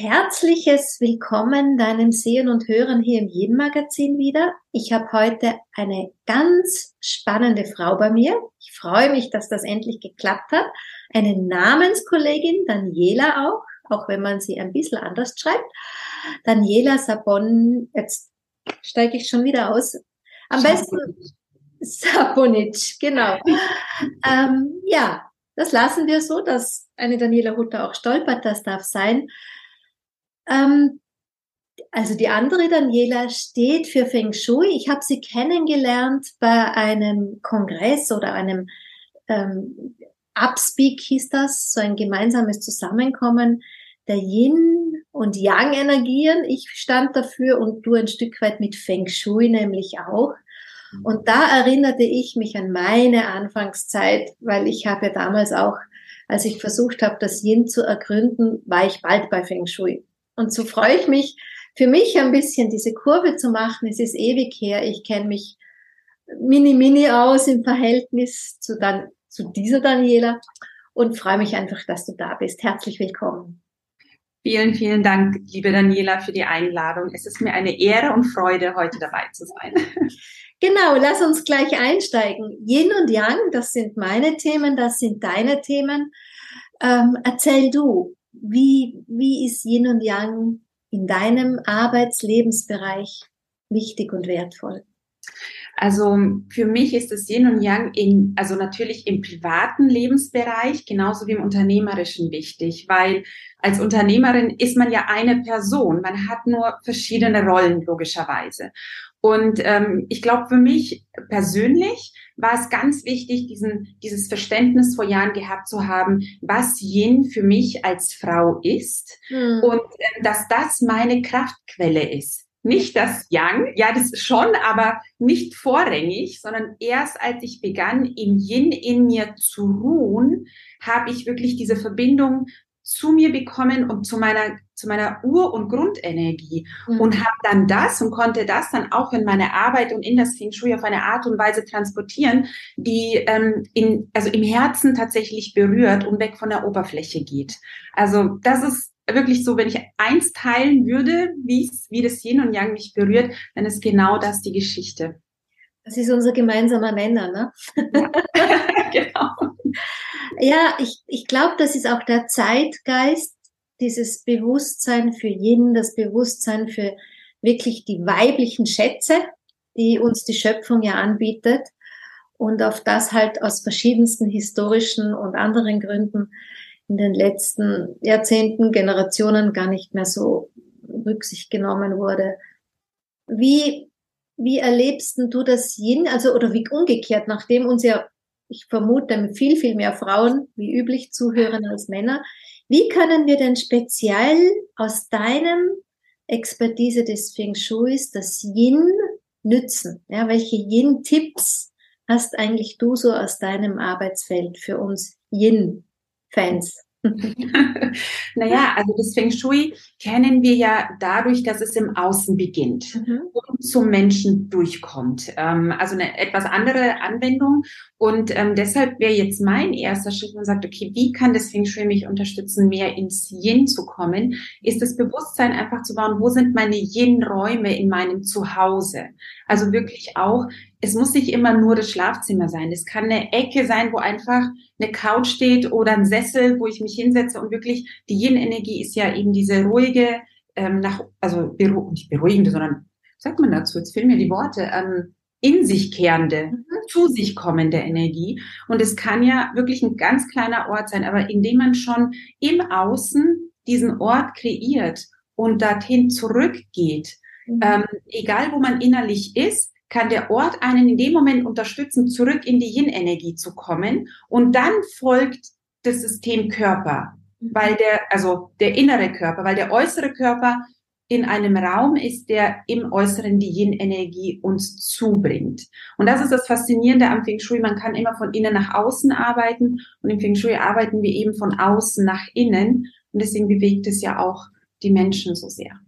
Herzliches Willkommen deinem Sehen und Hören hier im Jeden Magazin wieder. Ich habe heute eine ganz spannende Frau bei mir. Ich freue mich, dass das endlich geklappt hat. Eine Namenskollegin, Daniela auch, auch wenn man sie ein bisschen anders schreibt. Daniela Sabon, jetzt steige ich schon wieder aus. Am besten Sabonic, genau. ähm, ja, das lassen wir so, dass eine Daniela Hutter auch stolpert, das darf sein. Ähm, also die andere Daniela steht für Feng Shui. Ich habe sie kennengelernt bei einem Kongress oder einem ähm, Upspeak hieß das, so ein gemeinsames Zusammenkommen der Yin und Yang Energien. Ich stand dafür und du ein Stück weit mit Feng Shui nämlich auch. Mhm. Und da erinnerte ich mich an meine Anfangszeit, weil ich habe ja damals auch, als ich versucht habe, das Yin zu ergründen, war ich bald bei Feng Shui. Und so freue ich mich, für mich ein bisschen diese Kurve zu machen. Es ist ewig her. Ich kenne mich mini, mini aus im Verhältnis zu, dann, zu dieser Daniela und freue mich einfach, dass du da bist. Herzlich willkommen. Vielen, vielen Dank, liebe Daniela, für die Einladung. Es ist mir eine Ehre und Freude, heute dabei zu sein. Genau, lass uns gleich einsteigen. Yin und Yang, das sind meine Themen, das sind deine Themen. Ähm, erzähl du, wie, wie ist Yin und Yang in deinem Arbeitslebensbereich wichtig und wertvoll? Also für mich ist das Yin und Yang in, also natürlich im privaten Lebensbereich genauso wie im unternehmerischen wichtig, weil als Unternehmerin ist man ja eine Person, man hat nur verschiedene Rollen logischerweise. Und ähm, ich glaube, für mich persönlich war es ganz wichtig, diesen, dieses Verständnis vor Jahren gehabt zu haben, was Yin für mich als Frau ist mhm. und äh, dass das meine Kraftquelle ist. Nicht das Yang, ja, das schon, aber nicht vorrangig, sondern erst als ich begann, im Yin in mir zu ruhen, habe ich wirklich diese Verbindung zu mir bekommen und zu meiner zu meiner Ur- und Grundenergie mhm. und habe dann das und konnte das dann auch in meine Arbeit und in das Feng Shui auf eine Art und Weise transportieren, die ähm, in, also im Herzen tatsächlich berührt und weg von der Oberfläche geht. Also das ist wirklich so, wenn ich eins teilen würde, wie wie das Yin und Yang mich berührt, dann ist genau das die Geschichte. Das ist unser gemeinsamer Nenner, ne? Ja, genau. Ja, ich, ich glaube, das ist auch der Zeitgeist, dieses Bewusstsein für Yin, das Bewusstsein für wirklich die weiblichen Schätze, die uns die Schöpfung ja anbietet und auf das halt aus verschiedensten historischen und anderen Gründen in den letzten Jahrzehnten, Generationen gar nicht mehr so Rücksicht genommen wurde. Wie, wie erlebst du das Yin, also, oder wie umgekehrt, nachdem uns ja, ich vermute, viel, viel mehr Frauen wie üblich zuhören als Männer, wie können wir denn speziell aus deinem Expertise des Feng Shuis das Yin nützen? Ja, welche Yin-Tipps hast eigentlich du so aus deinem Arbeitsfeld für uns Yin-Fans? naja, also das Feng Shui kennen wir ja dadurch, dass es im Außen beginnt mhm. und zum Menschen durchkommt. Ähm, also eine etwas andere Anwendung. Und ähm, deshalb wäre jetzt mein erster Schritt, man sagt, okay, wie kann das Feng Shui mich unterstützen, mehr ins Yin zu kommen, ist das Bewusstsein einfach zu bauen, wo sind meine Yin-Räume in meinem Zuhause? Also wirklich auch, es muss nicht immer nur das Schlafzimmer sein. Es kann eine Ecke sein, wo einfach eine Couch steht oder ein Sessel, wo ich mich hinsetze und wirklich die Yin-Energie ist ja eben diese ruhige, ähm, nach, also beru nicht beruhigende, sondern sagt man dazu, jetzt fehlen mir die Worte, ähm, in sich kehrende, mhm. zu sich kommende Energie. Und es kann ja wirklich ein ganz kleiner Ort sein, aber indem man schon im Außen diesen Ort kreiert und dorthin zurückgeht, mhm. ähm, egal wo man innerlich ist, kann der Ort einen in dem Moment unterstützen, zurück in die Yin-Energie zu kommen. Und dann folgt das System Körper, mhm. weil der, also der innere Körper, weil der äußere Körper in einem Raum ist, der im Äußeren die Yin-Energie uns zubringt. Und das ist das Faszinierende am Feng Shui. Man kann immer von innen nach außen arbeiten und im Feng Shui arbeiten wir eben von außen nach innen. Und deswegen bewegt es ja auch die Menschen so sehr.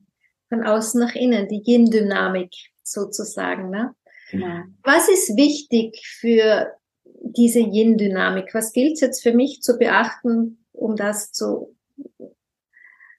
Von außen nach innen, die Yin-Dynamik sozusagen. Ne? Genau. Was ist wichtig für diese Yin-Dynamik? Was gilt es jetzt für mich zu beachten, um das zu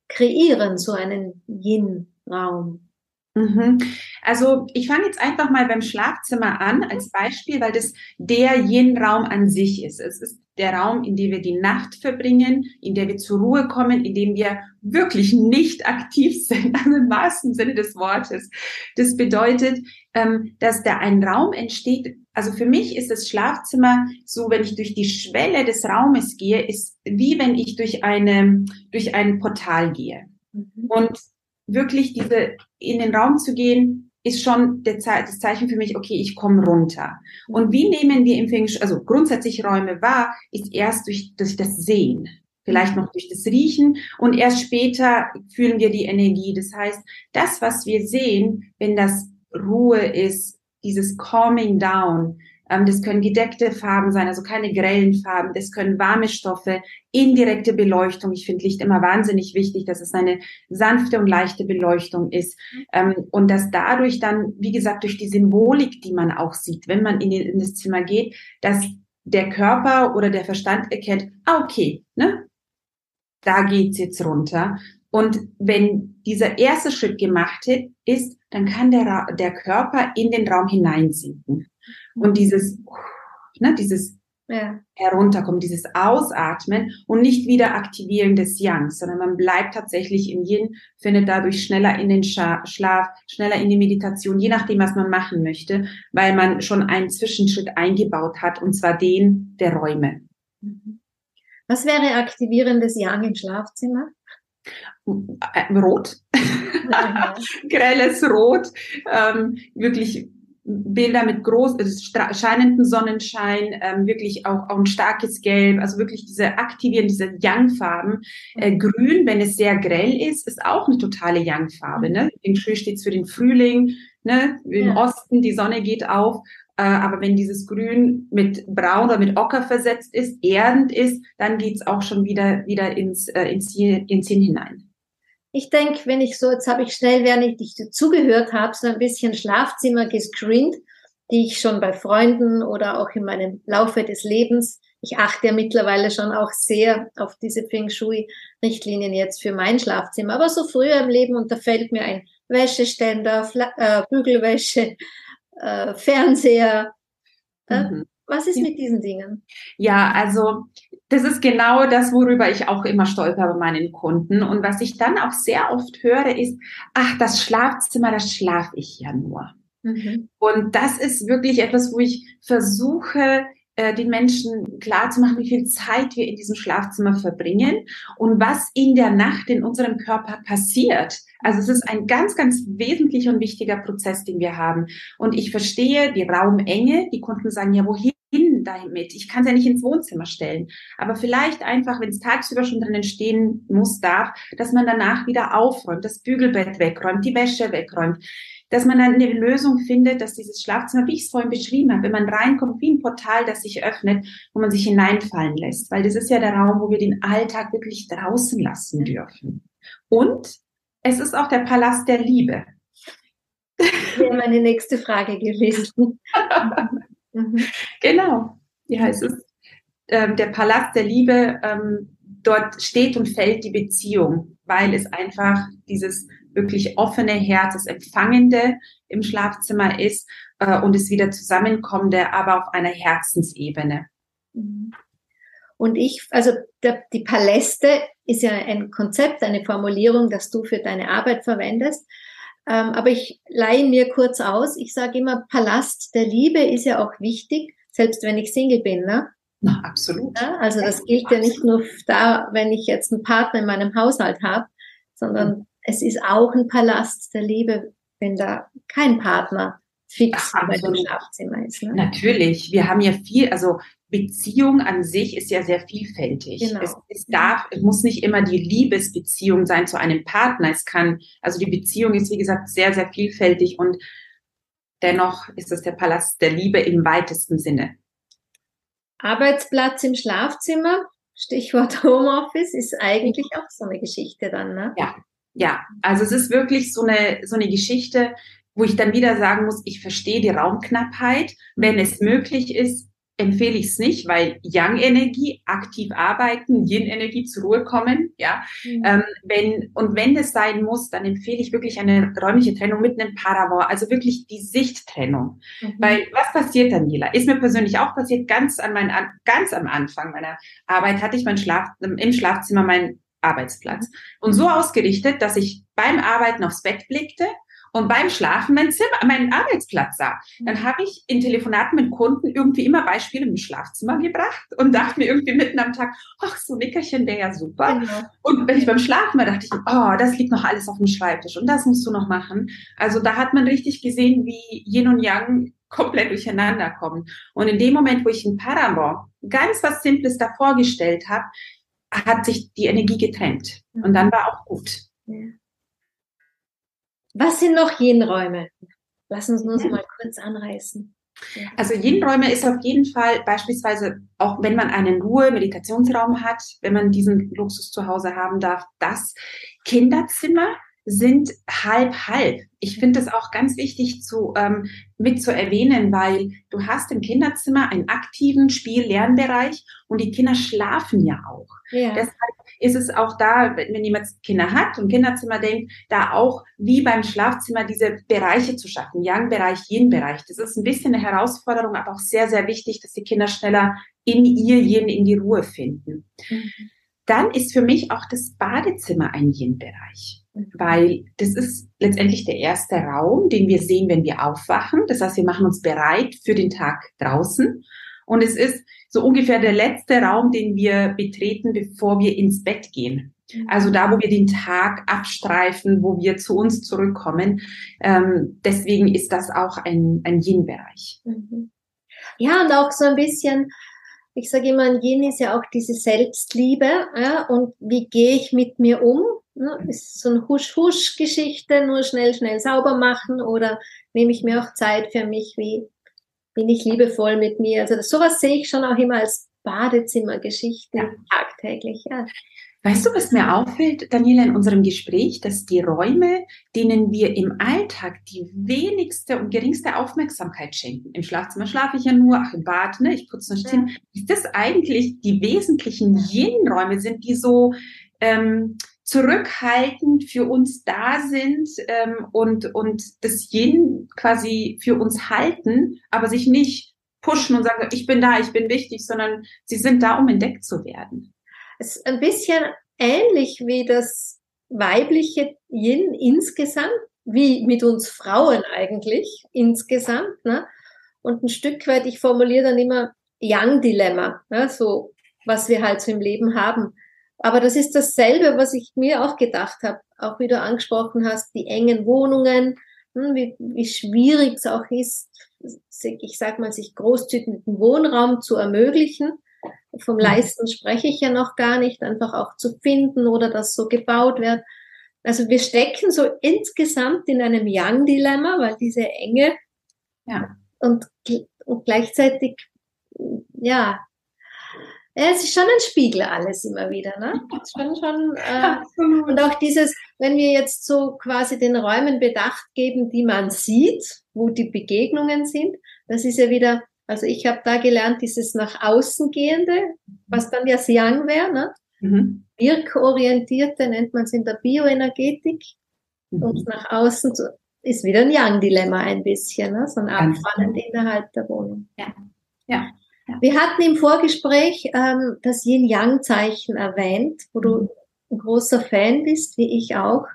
kreieren, so einen Yin-Raum? Mhm. Also ich fange jetzt einfach mal beim Schlafzimmer an als Beispiel, weil das der Yin-Raum an sich ist. Es ist der Raum, in dem wir die Nacht verbringen, in der wir zur Ruhe kommen, in dem wir wirklich nicht aktiv sind, also im wahrsten Sinne des Wortes. Das bedeutet, ähm, dass da ein Raum entsteht. Also für mich ist das Schlafzimmer so, wenn ich durch die Schwelle des Raumes gehe, ist wie wenn ich durch eine durch ein Portal gehe. Mhm. Und wirklich diese in den Raum zu gehen, ist schon der Ze das Zeichen für mich, okay, ich komme runter. Und wie nehmen wir im Feng also grundsätzlich Räume wahr, ist erst durch, durch das Sehen, vielleicht noch durch das Riechen und erst später fühlen wir die Energie. Das heißt, das, was wir sehen, wenn das Ruhe ist, dieses Calming Down, das können gedeckte Farben sein, also keine grellen Farben. Das können warme Stoffe, indirekte Beleuchtung. Ich finde Licht immer wahnsinnig wichtig, dass es eine sanfte und leichte Beleuchtung ist. Ähm, und dass dadurch dann, wie gesagt, durch die Symbolik, die man auch sieht, wenn man in, in das Zimmer geht, dass der Körper oder der Verstand erkennt, ah, okay, ne? Da geht's jetzt runter. Und wenn dieser erste Schritt gemacht ist, dann kann der, der Körper in den Raum hineinsinken. Und dieses, ne, dieses ja. Herunterkommen, dieses Ausatmen und nicht wieder Aktivieren des Yangs, sondern man bleibt tatsächlich im Yin, findet dadurch schneller in den Scha Schlaf, schneller in die Meditation, je nachdem, was man machen möchte, weil man schon einen Zwischenschritt eingebaut hat, und zwar den der Räume. Mhm. Was wäre aktivierendes Yang im Schlafzimmer? Äh, Rot, ja. grelles Rot, ähm, wirklich Bilder mit groß, also scheinenden Sonnenschein, ähm, wirklich auch, auch ein starkes Gelb, also wirklich diese aktivieren, diese Yang-Farben. Äh, Grün, wenn es sehr grell ist, ist auch eine totale Yang-Farbe. Ne? In Schuh steht es für den Frühling, ne? im ja. Osten, die Sonne geht auf. Äh, aber wenn dieses Grün mit Braun oder mit Ocker versetzt ist, erdend ist, dann geht's auch schon wieder, wieder ins, äh, ins, ins Hin hinein. Ich denke, wenn ich so, jetzt habe ich schnell, während ich dich zugehört habe, so ein bisschen Schlafzimmer gescreent, die ich schon bei Freunden oder auch in meinem Laufe des Lebens, ich achte ja mittlerweile schon auch sehr auf diese Feng Shui-Richtlinien jetzt für mein Schlafzimmer, aber so früher im Leben und da fällt mir ein Wäscheständer, Fla äh, Bügelwäsche, äh, Fernseher. Äh, mhm. Was ist mit diesen Dingen? Ja, also das ist genau das, worüber ich auch immer stolper bei meinen Kunden. Und was ich dann auch sehr oft höre, ist, ach, das Schlafzimmer, das schlafe ich ja nur. Mhm. Und das ist wirklich etwas, wo ich versuche, äh, den Menschen klar zu machen, wie viel Zeit wir in diesem Schlafzimmer verbringen und was in der Nacht in unserem Körper passiert. Also es ist ein ganz, ganz wesentlicher und wichtiger Prozess, den wir haben. Und ich verstehe die Raumenge. Die Kunden sagen, ja, wohin damit? Ich kann es ja nicht ins Wohnzimmer stellen. Aber vielleicht einfach, wenn es tagsüber schon drinnen stehen muss, darf, dass man danach wieder aufräumt, das Bügelbett wegräumt, die Wäsche wegräumt dass man dann eine Lösung findet, dass dieses Schlafzimmer, wie ich es vorhin beschrieben habe, wenn man reinkommt, wie ein Portal, das sich öffnet, wo man sich hineinfallen lässt. Weil das ist ja der Raum, wo wir den Alltag wirklich draußen lassen dürfen. Und es ist auch der Palast der Liebe. Wäre meine nächste Frage gewesen. Mhm. genau. Ja, es ist ähm, der Palast der Liebe. Ähm, dort steht und fällt die Beziehung, weil es einfach dieses wirklich offene Herz, das Empfangende im Schlafzimmer ist äh, und es wieder Zusammenkommende, aber auf einer Herzensebene. Mhm. Und ich, also der, die Paläste ist ja ein Konzept, eine Formulierung, das du für deine Arbeit verwendest. Ähm, aber ich leihe mir kurz aus. Ich sage immer, Palast der Liebe ist ja auch wichtig, selbst wenn ich Single bin. Ne? Na, absolut. Ja, also das gilt ja nicht nur da, wenn ich jetzt einen Partner in meinem Haushalt habe, sondern mhm es ist auch ein Palast der Liebe, wenn da kein Partner fix bei dem Schlafzimmer ist. Ne? Natürlich, wir haben ja viel, also Beziehung an sich ist ja sehr vielfältig. Genau. Es, es, darf, es muss nicht immer die Liebesbeziehung sein zu einem Partner. Es kann, also die Beziehung ist wie gesagt sehr, sehr vielfältig und dennoch ist es der Palast der Liebe im weitesten Sinne. Arbeitsplatz im Schlafzimmer, Stichwort Homeoffice, ist eigentlich auch so eine Geschichte dann, ne? Ja, ja, also es ist wirklich so eine, so eine Geschichte, wo ich dann wieder sagen muss, ich verstehe die Raumknappheit. Wenn es möglich ist, empfehle ich es nicht, weil Yang-Energie, aktiv arbeiten, Yin-Energie zur Ruhe kommen, ja. Mhm. Ähm, wenn, und wenn das sein muss, dann empfehle ich wirklich eine räumliche Trennung mit einem Paravent, also wirklich die Sichttrennung. Mhm. Weil was passiert, Daniela? Ist mir persönlich auch passiert, ganz an mein, ganz am Anfang meiner Arbeit hatte ich mein Schlaf, im Schlafzimmer meinen Arbeitsplatz. Mhm. Und so ausgerichtet, dass ich beim Arbeiten aufs Bett blickte und beim Schlafen mein Zimmer, meinen Arbeitsplatz sah. Dann mhm. habe ich in Telefonaten mit Kunden irgendwie immer Beispiele im Schlafzimmer gebracht und dachte mir irgendwie mitten am Tag, ach, so ein Nickerchen wäre ja super. Genau. Und wenn ich beim Schlafen war, dachte ich, oh, das liegt noch alles auf dem Schreibtisch und das musst du noch machen. Also da hat man richtig gesehen, wie Yin und Yang komplett durcheinander kommen. Und in dem Moment, wo ich ein Paramor ganz was Simples da vorgestellt habe, hat sich die Energie getrennt. Und dann war auch gut. Ja. Was sind noch Yin-Räume? Lass uns uns mal kurz anreißen. Also Yin-Räume ist auf jeden Fall beispielsweise, auch wenn man einen Ruhe-Meditationsraum hat, wenn man diesen Luxus zu Hause haben darf, das Kinderzimmer sind halb halb. Ich finde es auch ganz wichtig zu ähm, mit zu erwähnen, weil du hast im Kinderzimmer einen aktiven Spiel-Lernbereich und die Kinder schlafen ja auch. Ja. Deshalb ist es auch da, wenn jemand Kinder hat und Kinderzimmer denkt, da auch wie beim Schlafzimmer diese Bereiche zu schaffen, Yang-Bereich, Yin-Bereich. Das ist ein bisschen eine Herausforderung, aber auch sehr, sehr wichtig, dass die Kinder schneller in ihr Yin, in die Ruhe finden. Mhm. Dann ist für mich auch das Badezimmer ein Yin-Bereich, mhm. weil das ist letztendlich der erste Raum, den wir sehen, wenn wir aufwachen. Das heißt, wir machen uns bereit für den Tag draußen. Und es ist so ungefähr der letzte Raum, den wir betreten, bevor wir ins Bett gehen. Mhm. Also da, wo wir den Tag abstreifen, wo wir zu uns zurückkommen. Ähm, deswegen ist das auch ein, ein Yin-Bereich. Mhm. Ja, und auch so ein bisschen, ich sage immer, ein Yin ist ja auch diese Selbstliebe. Ja, und wie gehe ich mit mir um? Ne? Ist so eine Husch-Husch-Geschichte, nur schnell, schnell sauber machen oder nehme ich mir auch Zeit für mich? Wie bin ich liebevoll mit mir. Also das, sowas sehe ich schon auch immer als Badezimmergeschichte ja. tagtäglich. Ja. Weißt du, was mir auffällt, Daniela, in unserem Gespräch, dass die Räume, denen wir im Alltag die wenigste und geringste Aufmerksamkeit schenken, im Schlafzimmer schlafe ich ja nur, ach im Bad, ne, ich putze nicht ja. hin, ist das eigentlich die wesentlichen Yin-Räume sind, die so ähm, zurückhaltend für uns da sind ähm, und, und das Yin quasi für uns halten, aber sich nicht pushen und sagen, ich bin da, ich bin wichtig, sondern sie sind da, um entdeckt zu werden. Es ist ein bisschen ähnlich wie das weibliche Yin insgesamt, wie mit uns Frauen eigentlich insgesamt. Ne? Und ein Stück weit, ich formuliere dann immer Yang-Dilemma, ne? so was wir halt so im Leben haben. Aber das ist dasselbe, was ich mir auch gedacht habe, auch wie du angesprochen hast, die engen Wohnungen, hm, wie, wie schwierig es auch ist, ich sag mal, sich großzügigen Wohnraum zu ermöglichen. Vom. Leisten spreche ich ja noch gar nicht, einfach auch zu finden oder dass so gebaut wird. Also wir stecken so insgesamt in einem Young-Dilemma, weil diese Enge ja. und, und gleichzeitig, ja, ja, es ist schon ein Spiegel alles immer wieder, ne? Schon, schon, äh, und auch dieses, wenn wir jetzt so quasi den Räumen Bedacht geben, die man sieht, wo die Begegnungen sind, das ist ja wieder, also ich habe da gelernt, dieses nach außen gehende, was dann ja Yang wäre, ne? Mhm. Wirkorientierte nennt man es in der Bioenergetik. Mhm. Und nach außen ist wieder ein Yang-Dilemma ein bisschen, ne? so ein Abfallen innerhalb der Wohnung. Ja. ja. Wir hatten im Vorgespräch ähm, das Yin-Yang-Zeichen erwähnt, wo du ein großer Fan bist, wie ich auch.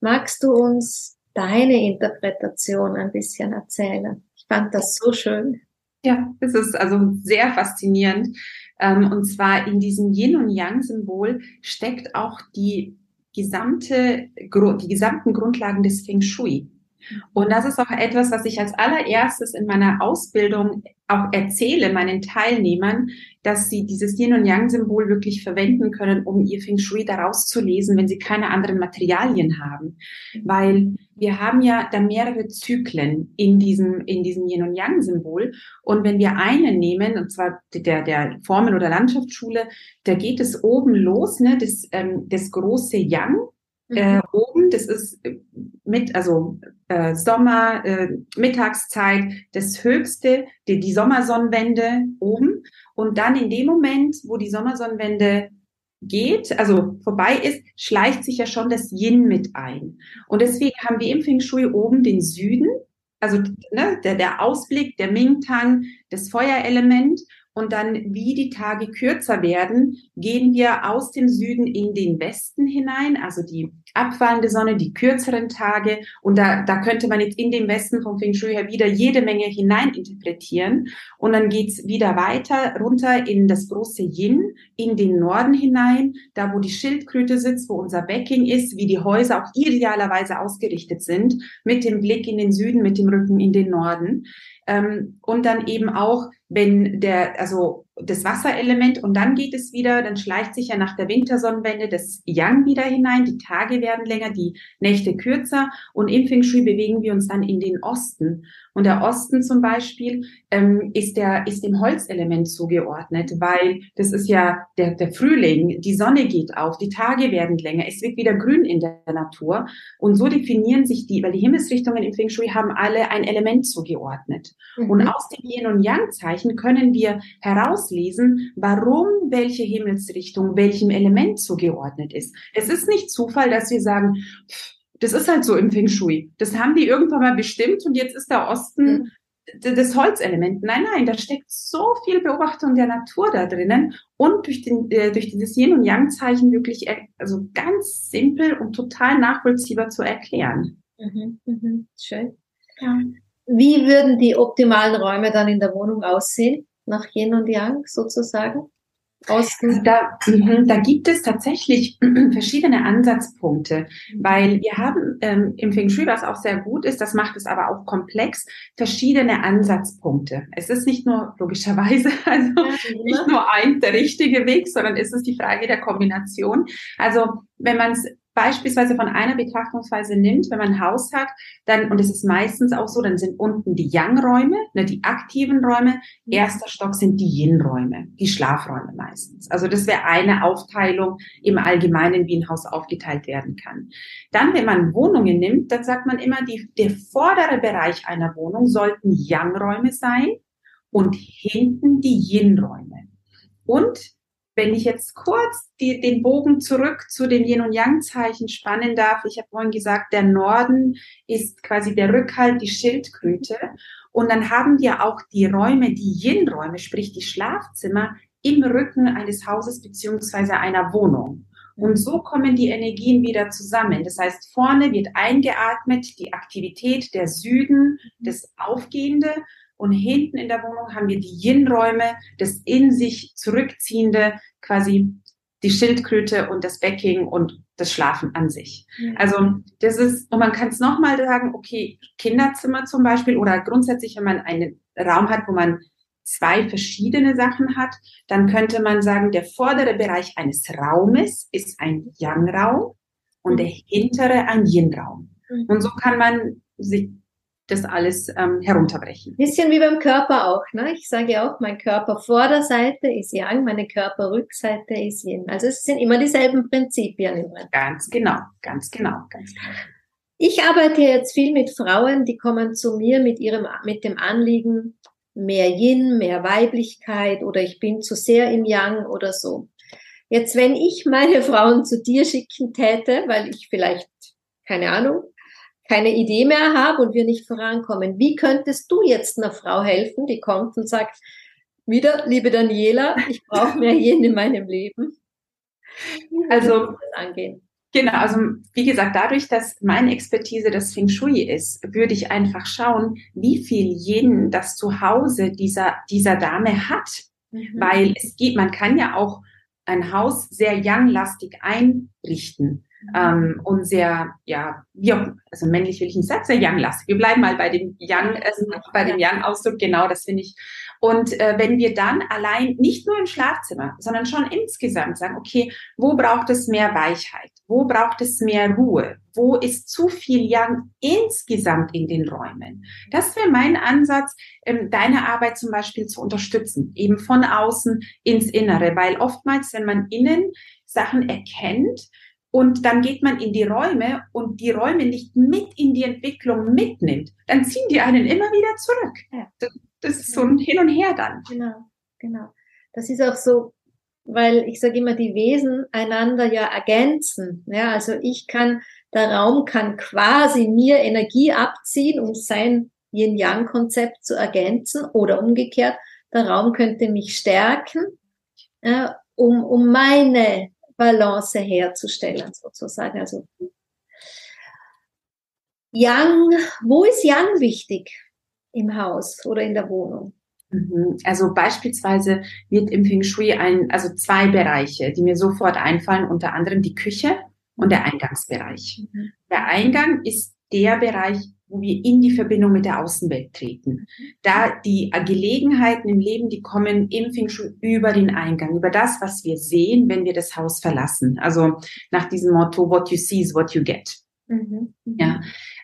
Magst du uns deine Interpretation ein bisschen erzählen? Ich fand das so schön. Ja, es ist also sehr faszinierend. Ähm, und zwar in diesem Yin und Yang-Symbol steckt auch die gesamte, die gesamten Grundlagen des Feng Shui. Und das ist auch etwas, was ich als allererstes in meiner Ausbildung auch erzähle meinen Teilnehmern, dass sie dieses Yin und Yang Symbol wirklich verwenden können, um ihr Feng Shui daraus zu lesen, wenn sie keine anderen Materialien haben. Weil wir haben ja da mehrere Zyklen in diesem, in diesem Yin und Yang Symbol. Und wenn wir einen nehmen, und zwar der, der Formen- oder Landschaftsschule, da geht es oben los, ne, das, ähm, das große Yang Äh, mhm. oben, das ist mit, also äh, Sommer, äh, Mittagszeit, das höchste, die, die Sommersonnenwende oben. Und dann in dem Moment, wo die Sommersonnenwende geht, also vorbei ist, schleicht sich ja schon das Yin mit ein. Und deswegen haben wir im Feng Shui oben den Süden, also ne, der, der Ausblick, der Ming-Tang, das Feuerelement und dann, wie die Tage kürzer werden, gehen wir aus dem Süden in den Westen hinein, also die abfallende Sonne, die kürzeren Tage. Und da, da könnte man jetzt in den Westen vom Feng Shui her wieder jede Menge hineininterpretieren. Und dann geht's wieder weiter runter in das große Yin, in den Norden hinein, da wo die Schildkröte sitzt, wo unser Backing ist, wie die Häuser auch idealerweise ausgerichtet sind, mit dem Blick in den Süden, mit dem Rücken in den Norden. Ähm, und dann eben auch, wenn der, also das Wasserelement und dann geht es wieder, dann schleicht sich ja nach der Wintersonnenwende das Yang wieder hinein, die Tage werden länger, die Nächte kürzer und im Feng Shui bewegen wir uns dann in den Osten. Und der Osten zum Beispiel ähm, ist, der, ist dem Holzelement zugeordnet, weil das ist ja der, der Frühling, die Sonne geht auf, die Tage werden länger, es wird wieder grün in der Natur. Und so definieren sich die, weil die Himmelsrichtungen im Feng Shui haben alle ein Element zugeordnet. Mhm. Und aus dem Yin und Yang Zeichen können wir herauslesen, warum welche Himmelsrichtung welchem Element zugeordnet ist. Es ist nicht Zufall, dass wir sagen, pff, das ist halt so im Feng Shui. Das haben die irgendwann mal bestimmt und jetzt ist der Osten mhm. das Holzelement. Nein, nein, da steckt so viel Beobachtung der Natur da drinnen und durch, den, äh, durch dieses Yin- und Yang-Zeichen wirklich also ganz simpel und total nachvollziehbar zu erklären. Mhm, mhm, schön. Ja. Wie würden die optimalen Räume dann in der Wohnung aussehen, nach Yin und Yang sozusagen? Osten. Da, mh, da gibt es tatsächlich verschiedene Ansatzpunkte, weil wir haben ähm, im Feng Shui, was auch sehr gut ist, das macht es aber auch komplex, verschiedene Ansatzpunkte. Es ist nicht nur logischerweise, also nicht nur ein der richtige Weg, sondern es ist die Frage der Kombination. Also wenn man es beispielsweise von einer Betrachtungsweise nimmt, wenn man ein Haus hat, dann, und es ist meistens auch so, dann sind unten die Yang-Räume, ne, die aktiven Räume, erster Stock sind die Yin-Räume, die Schlafräume meistens. Also das wäre eine Aufteilung im Allgemeinen, wie ein Haus aufgeteilt werden kann. Dann, wenn man Wohnungen nimmt, dann sagt man immer, die, der vordere Bereich einer Wohnung sollten Yang-Räume sein und hinten die Yin-Räume. Und wenn ich jetzt kurz die, den Bogen zurück zu den Yin- und Yang-Zeichen spannen darf, ich habe vorhin gesagt, der Norden ist quasi der Rückhalt, die Schildkröte. Und dann haben wir auch die Räume, die Yin-Räume, sprich die Schlafzimmer, im Rücken eines Hauses beziehungsweise einer Wohnung. Und so kommen die Energien wieder zusammen. Das heißt, vorne wird eingeatmet die Aktivität der Süden, das Aufgehende und hinten in der Wohnung haben wir die Yin-Räume, das in sich zurückziehende, quasi die Schildkröte und das Backing und das Schlafen an sich. Mhm. Also das ist, und man kann es nochmal sagen, okay, Kinderzimmer zum Beispiel oder grundsätzlich, wenn man einen Raum hat, wo man zwei verschiedene Sachen hat, dann könnte man sagen, der vordere Bereich eines Raumes ist ein Yang-Raum und der hintere ein Yin-Raum. Mhm. Und so kann man sich das alles ähm, herunterbrechen. Bisschen wie beim Körper auch. Ne? Ich sage auch, mein Körper Vorderseite ist Yang, meine Körperrückseite ist Yin. Also es sind immer dieselben Prinzipien. Ganz genau, ganz genau, ganz genau. Ich arbeite jetzt viel mit Frauen, die kommen zu mir mit ihrem, mit dem Anliegen, mehr Yin, mehr Weiblichkeit oder ich bin zu sehr im Yang oder so. Jetzt, wenn ich meine Frauen zu dir schicken täte, weil ich vielleicht, keine Ahnung, keine Idee mehr habe und wir nicht vorankommen. Wie könntest du jetzt einer Frau helfen, die kommt und sagt, wieder, liebe Daniela, ich brauche mehr Yin in meinem Leben? Also angehen. Genau, also wie gesagt, dadurch, dass meine Expertise das Feng Shui ist, würde ich einfach schauen, wie viel Yin das Zuhause dieser, dieser Dame hat. Mhm. Weil es geht, man kann ja auch ein Haus sehr yang-lastig einrichten ähm, und sehr, ja, auch, also männlich will ich nicht sagen, sehr young-lastig. Wir bleiben mal bei dem Young, äh, bei dem Young-Ausdruck, genau, das finde ich. Und äh, wenn wir dann allein, nicht nur im Schlafzimmer, sondern schon insgesamt sagen, okay, wo braucht es mehr Weichheit? Wo braucht es mehr Ruhe? Wo ist zu viel Young insgesamt in den Räumen? Das wäre mein Ansatz, ähm, deine Arbeit zum Beispiel zu unterstützen, eben von außen ins Innere, weil oftmals, wenn man innen Sachen erkennt, und dann geht man in die Räume und die Räume nicht mit in die Entwicklung mitnimmt, dann ziehen die einen immer wieder zurück. Ja. Das, das, ist so ein Hin und Her dann. Genau, genau. Das ist auch so, weil ich sage immer, die Wesen einander ja ergänzen. Ja, also ich kann, der Raum kann quasi mir Energie abziehen, um sein Yin-Yang-Konzept zu ergänzen oder umgekehrt, der Raum könnte mich stärken, ja, um, um meine Balance herzustellen, sozusagen. Also Yang, wo ist Yang wichtig im Haus oder in der Wohnung? Mhm. Also beispielsweise wird im Feng Shui ein, also zwei Bereiche, die mir sofort einfallen, unter anderem die Küche und der Eingangsbereich. Mhm. Der Eingang ist der Bereich, wo wir in die Verbindung mit der Außenwelt treten. Da die Gelegenheiten im Leben, die kommen im Feng Shui über den Eingang, über das, was wir sehen, wenn wir das Haus verlassen. Also nach diesem Motto, what you see is what you get. Mhm. Ja,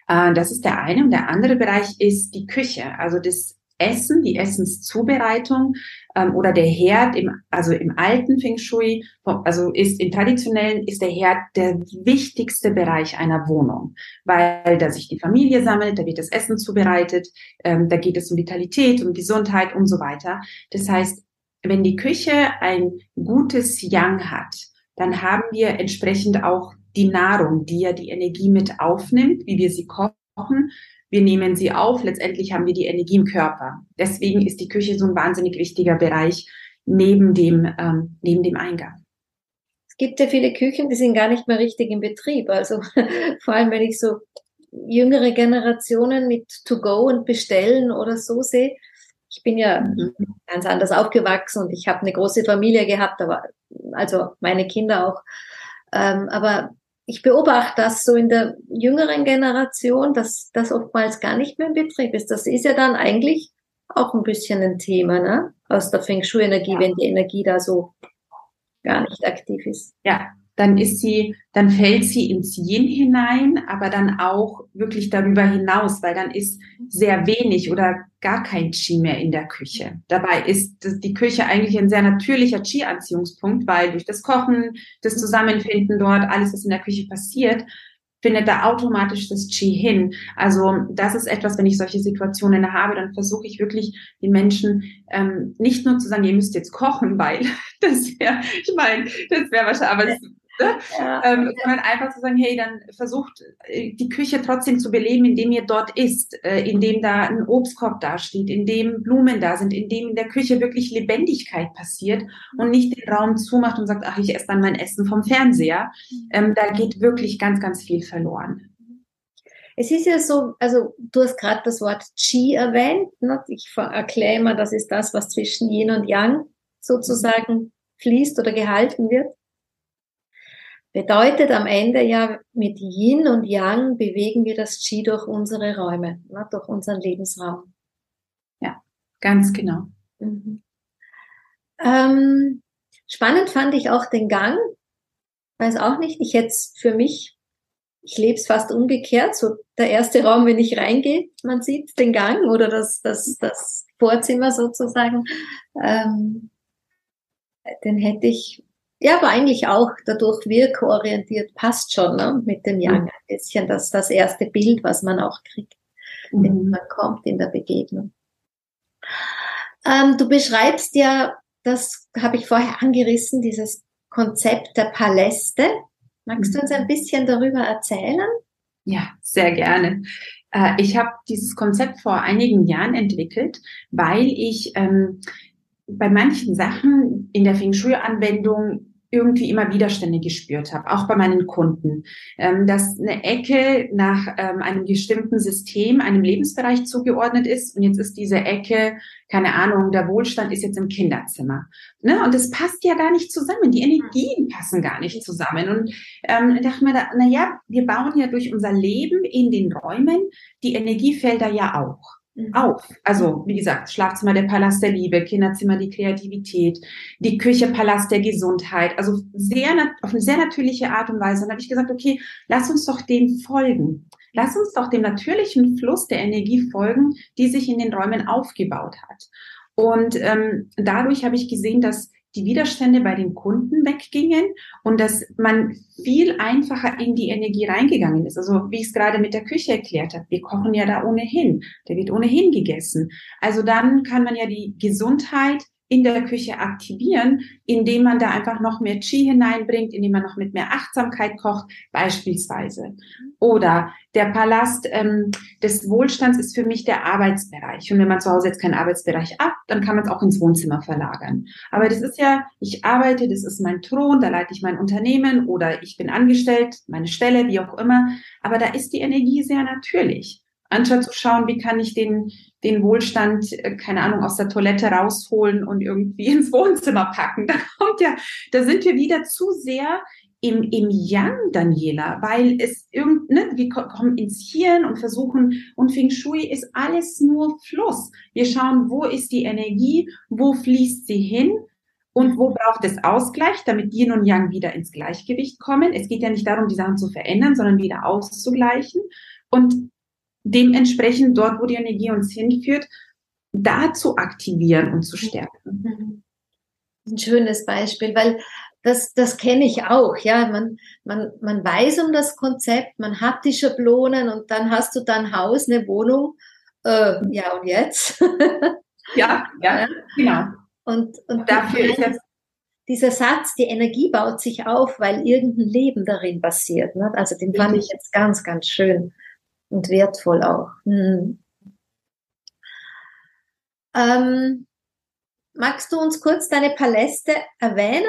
äh, das ist der eine. Und der andere Bereich ist die Küche, also das Essen, die Essenszubereitung ähm, oder der Herd im, also im alten Feng Shui, also ist im traditionellen ist der Herd der wichtigste Bereich einer Wohnung, weil da sich die Familie sammelt, da wird das Essen zubereitet, ähm, da geht es um Vitalität, um Gesundheit und so weiter. Das heißt, wenn die Küche ein gutes Yang hat, dann haben wir entsprechend auch die Nahrung, die ja die Energie mit aufnimmt, wie wir sie kochen, wir nehmen sie auf, letztendlich haben wir die Energie im Körper. Deswegen ist die Küche so ein wahnsinnig wichtiger Bereich neben dem, ähm, neben dem Eingang. Es gibt ja viele Küchen, die sind gar nicht mehr richtig in Betrieb. Also vor allem, wenn ich so jüngere Generationen mit To-Go und Bestellen oder so sehe. Ich bin ja mhm. ganz anders aufgewachsen und ich habe eine große Familie gehabt, aber also meine Kinder auch. Ähm, aber ich beobachte das so in der jüngeren Generation, dass das oftmals gar nicht mehr in Betrieb ist. Das ist ja dann eigentlich auch ein bisschen ein Thema, ne? Aus der Feng Shui-Energie, ja. wenn die Energie da so gar nicht aktiv ist. Ja, dann ist sie, dann fällt sie ins Yin hinein, aber dann auch wirklich darüber hinaus, weil dann ist sehr wenig oder gar kein Qi mehr in der Küche. Dabei ist die Küche eigentlich ein sehr natürlicher Qi-Anziehungspunkt, weil durch das Kochen, das Zusammenfinden dort, alles, was in der Küche passiert, findet da automatisch das Qi hin. Also das ist etwas, wenn ich solche Situationen habe, dann versuche ich wirklich den Menschen ähm, nicht nur zu sagen, ihr müsst jetzt kochen, weil das wäre, ich meine, das wäre wahrscheinlich, aber Ne? Ja. Ähm, sondern einfach zu sagen, hey, dann versucht äh, die Küche trotzdem zu beleben, indem ihr dort isst, äh, indem da ein Obstkorb dasteht, indem Blumen da sind, indem in der Küche wirklich Lebendigkeit passiert und nicht den Raum zumacht und sagt, ach, ich esse dann mein Essen vom Fernseher. Ähm, da geht wirklich ganz, ganz viel verloren. Es ist ja so, also du hast gerade das Wort Qi erwähnt. Ne? Ich erkläre immer, das ist das, was zwischen Yin und Yang sozusagen fließt oder gehalten wird. Bedeutet am Ende ja, mit Yin und Yang bewegen wir das Qi durch unsere Räume, ne, durch unseren Lebensraum. Ja, ganz genau. Mhm. Ähm, spannend fand ich auch den Gang. Weiß auch nicht, ich hätte es für mich, ich lebe es fast umgekehrt, so der erste Raum, wenn ich reingehe, man sieht den Gang oder das, das, das Vorzimmer sozusagen, ähm, den hätte ich ja, aber eigentlich auch dadurch wirkorientiert passt schon ne? mit dem Yang mhm. ein bisschen. Das das erste Bild, was man auch kriegt, mhm. wenn man kommt in der Begegnung. Ähm, du beschreibst ja, das habe ich vorher angerissen, dieses Konzept der Paläste. Magst du uns ein mhm. bisschen darüber erzählen? Ja, sehr gerne. Äh, ich habe dieses Konzept vor einigen Jahren entwickelt, weil ich ähm, bei manchen Sachen in der Feng Shui-Anwendung irgendwie immer Widerstände gespürt habe, auch bei meinen Kunden, ähm, dass eine Ecke nach ähm, einem bestimmten System, einem Lebensbereich zugeordnet ist und jetzt ist diese Ecke, keine Ahnung, der Wohlstand ist jetzt im Kinderzimmer. Ne? Und das passt ja gar nicht zusammen, die Energien passen gar nicht zusammen. Und ähm, dachte mir, da, na ja, wir bauen ja durch unser Leben in den Räumen die Energiefelder ja auch. Mhm. auf. Also, wie gesagt, Schlafzimmer der Palast der Liebe, Kinderzimmer die Kreativität, die Küche Palast der Gesundheit. Also sehr, auf eine sehr natürliche Art und Weise. Und habe ich gesagt, okay, lass uns doch dem folgen. Lass uns doch dem natürlichen Fluss der Energie folgen, die sich in den Räumen aufgebaut hat. Und ähm, dadurch habe ich gesehen, dass die Widerstände bei den Kunden weggingen und dass man viel einfacher in die Energie reingegangen ist. Also wie ich es gerade mit der Küche erklärt habe, wir kochen ja da ohnehin, der wird ohnehin gegessen. Also dann kann man ja die Gesundheit in der Küche aktivieren, indem man da einfach noch mehr Chi hineinbringt, indem man noch mit mehr Achtsamkeit kocht, beispielsweise. Oder der Palast ähm, des Wohlstands ist für mich der Arbeitsbereich. Und wenn man zu Hause jetzt keinen Arbeitsbereich hat, dann kann man es auch ins Wohnzimmer verlagern. Aber das ist ja, ich arbeite, das ist mein Thron, da leite ich mein Unternehmen oder ich bin angestellt, meine Stelle, wie auch immer. Aber da ist die Energie sehr natürlich anstatt zu schauen, wie kann ich den, den Wohlstand, äh, keine Ahnung, aus der Toilette rausholen und irgendwie ins Wohnzimmer packen. Da kommt ja, da sind wir wieder zu sehr im, im Yang, Daniela, weil es irgend, ne, wir kommen ins Hirn und versuchen, und Feng Shui ist alles nur Fluss. Wir schauen, wo ist die Energie, wo fließt sie hin und wo braucht es Ausgleich, damit Yin und Yang wieder ins Gleichgewicht kommen. Es geht ja nicht darum, die Sachen zu verändern, sondern wieder auszugleichen. Und dementsprechend dort, wo die Energie uns hinführt, da zu aktivieren und zu stärken. Ein schönes Beispiel, weil das, das kenne ich auch. Ja, man, man, man weiß um das Konzept, man hat die Schablonen und dann hast du dein Haus, eine Wohnung. Äh, ja, und jetzt? ja, ja, genau. Und, und dafür ist jetzt dieser Satz, die Energie baut sich auf, weil irgendein Leben darin passiert. Ne? Also den fand ich jetzt ganz, ganz schön und wertvoll auch. Hm. Ähm, magst du uns kurz deine Paläste erwähnen,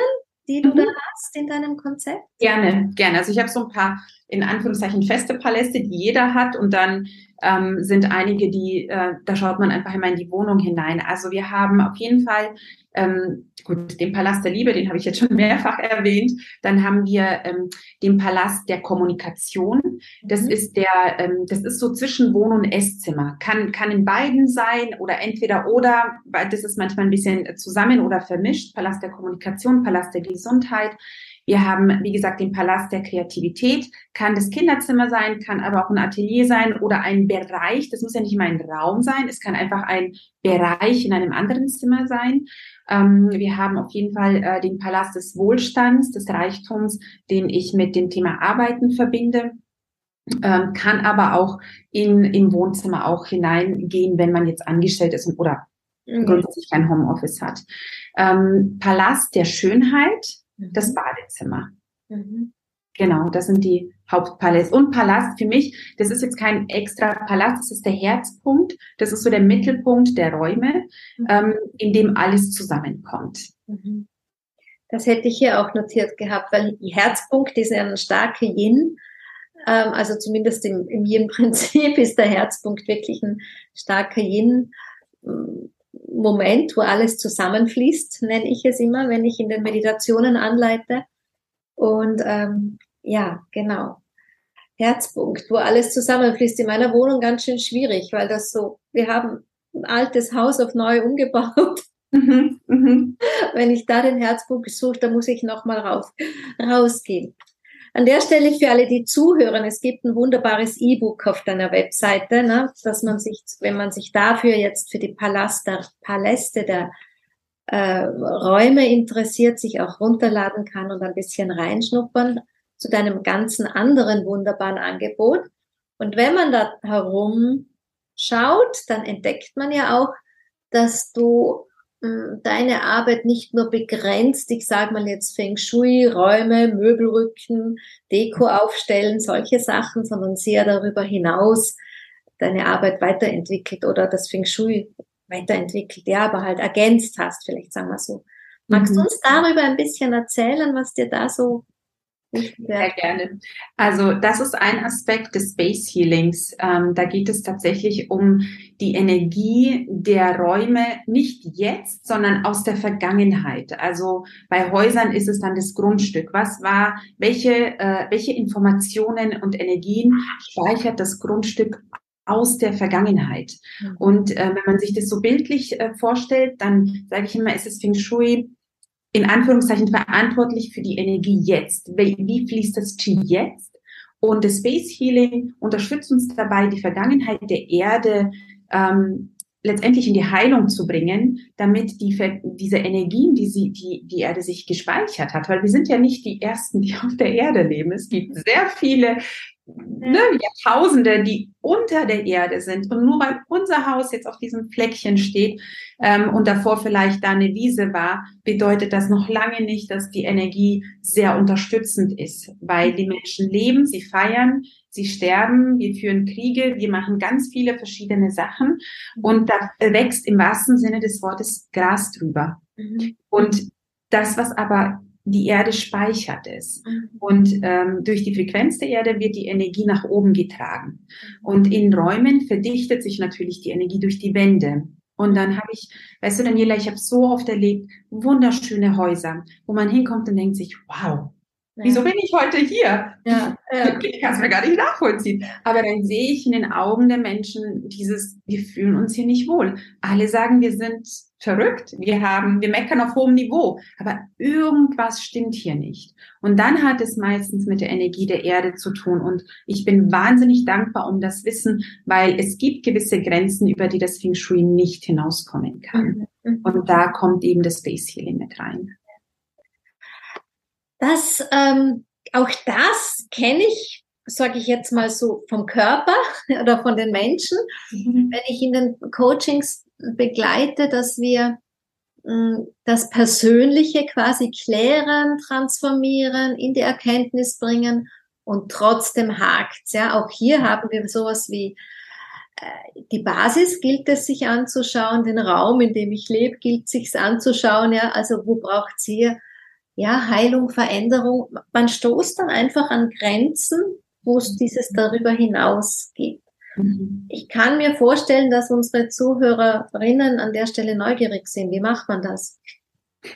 die du mhm. da hast in deinem Konzept? Gerne, gerne. Also ich habe so ein paar in Anführungszeichen feste Paläste, die jeder hat und dann ähm, sind einige, die, äh, da schaut man einfach immer in die Wohnung hinein. Also wir haben auf jeden Fall ähm, gut, den Palast der Liebe, den habe ich jetzt schon mehrfach erwähnt. Dann haben wir ähm, den Palast der Kommunikation. Das mhm. ist der, ähm, das ist so zwischen Wohn- und Esszimmer. Kann, kann in beiden sein oder entweder oder, weil das ist manchmal ein bisschen zusammen oder vermischt. Palast der Kommunikation, Palast der Gesundheit. Wir haben, wie gesagt, den Palast der Kreativität. Kann das Kinderzimmer sein, kann aber auch ein Atelier sein oder ein Bereich. Das muss ja nicht immer ein Raum sein. Es kann einfach ein Bereich in einem anderen Zimmer sein. Ähm, wir haben auf jeden Fall äh, den Palast des Wohlstands, des Reichtums, den ich mit dem Thema Arbeiten verbinde. Ähm, kann aber auch in, im Wohnzimmer auch hineingehen, wenn man jetzt angestellt ist oder mhm. grundsätzlich kein Homeoffice hat. Ähm, Palast der Schönheit, das mhm. Badezimmer. Mhm. Genau, das sind die Hauptpaläste. Und Palast für mich, das ist jetzt kein extra Palast, das ist der Herzpunkt, das ist so der Mittelpunkt der Räume, mhm. ähm, in dem alles zusammenkommt. Mhm. Das hätte ich hier auch notiert gehabt, weil Herzpunkt ist ja ein starker Yin. Ähm, also zumindest im, im Yin-Prinzip ist der Herzpunkt wirklich ein starker Yin. Moment, wo alles zusammenfließt, nenne ich es immer, wenn ich in den Meditationen anleite. Und ähm, ja, genau. Herzpunkt, wo alles zusammenfließt. In meiner Wohnung ganz schön schwierig, weil das so, wir haben ein altes Haus auf neu umgebaut. Mhm, mhm. Wenn ich da den Herzpunkt besuche, dann muss ich nochmal raus, rausgehen. An der Stelle für alle, die zuhören, es gibt ein wunderbares E-Book auf deiner Webseite, ne, dass man sich, wenn man sich dafür jetzt für die Palaste, Paläste der äh, Räume interessiert, sich auch runterladen kann und ein bisschen reinschnuppern zu deinem ganzen anderen wunderbaren Angebot. Und wenn man da herum schaut, dann entdeckt man ja auch, dass du deine Arbeit nicht nur begrenzt, ich sage mal jetzt Feng Shui, Räume, Möbelrücken, Deko aufstellen, solche Sachen, sondern sehr darüber hinaus deine Arbeit weiterentwickelt oder das Feng Shui weiterentwickelt, ja, aber halt ergänzt hast, vielleicht sagen wir so. Magst mhm. du uns darüber ein bisschen erzählen, was dir da so sehr gerne. Also das ist ein Aspekt des Space Healings. Ähm, da geht es tatsächlich um die Energie der Räume nicht jetzt, sondern aus der Vergangenheit. Also bei Häusern ist es dann das Grundstück. Was war, welche, äh, welche Informationen und Energien speichert das Grundstück aus der Vergangenheit. Mhm. Und äh, wenn man sich das so bildlich äh, vorstellt, dann sage ich immer, ist es Feng Shui in Anführungszeichen verantwortlich für die Energie jetzt. Wie, fließt das Qi jetzt? Und das Space Healing unterstützt uns dabei, die Vergangenheit der Erde ähm, letztendlich in die Heilung zu bringen, damit die, diese Energien, die sie, die, die Erde sich gespeichert hat, weil wir sind ja nicht die Ersten, die auf der Erde leben. Es gibt sehr viele ne, Jahrtausende, die unter der Erde sind. Und nur weil unser Haus jetzt auf diesem Fleckchen steht ähm, und davor vielleicht da eine Wiese war, bedeutet das noch lange nicht, dass die Energie sehr unterstützend ist, weil die Menschen leben, sie feiern, sie sterben, wir führen Kriege, wir machen ganz viele verschiedene Sachen und da wächst im wahrsten Sinne des Wortes Gras drüber. Mhm. Und das, was aber die Erde speichert es. Mhm. Und ähm, durch die Frequenz der Erde wird die Energie nach oben getragen. Und in Räumen verdichtet sich natürlich die Energie durch die Wände. Und dann habe ich, weißt du, Daniela, ich habe so oft erlebt, wunderschöne Häuser, wo man hinkommt und denkt sich, wow. Wieso bin ich heute hier? Ja, ja. Ich kann es mir gar nicht nachvollziehen. Aber dann sehe ich in den Augen der Menschen dieses, wir fühlen uns hier nicht wohl. Alle sagen, wir sind verrückt. Wir haben, wir meckern auf hohem Niveau, aber irgendwas stimmt hier nicht. Und dann hat es meistens mit der Energie der Erde zu tun. Und ich bin wahnsinnig dankbar um das Wissen, weil es gibt gewisse Grenzen, über die das Feng Shui nicht hinauskommen kann. Mhm. Und da kommt eben das Space Healing mit rein. Das, ähm, auch das kenne ich sage ich jetzt mal so, vom Körper oder von den Menschen, mhm. wenn ich in den Coachings begleite, dass wir mm, das Persönliche quasi klären, transformieren, in die Erkenntnis bringen und trotzdem hakt. Ja, auch hier haben wir sowas wie äh, die Basis gilt es sich anzuschauen, den Raum, in dem ich lebe, gilt es sich anzuschauen. Ja, also wo braucht es hier ja Heilung, Veränderung? Man stoßt dann einfach an Grenzen, wo es dieses darüber hinaus gibt. Mhm. Ich kann mir vorstellen, dass unsere Zuhörerinnen an der Stelle neugierig sind. Wie macht man das?